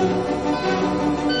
あっ!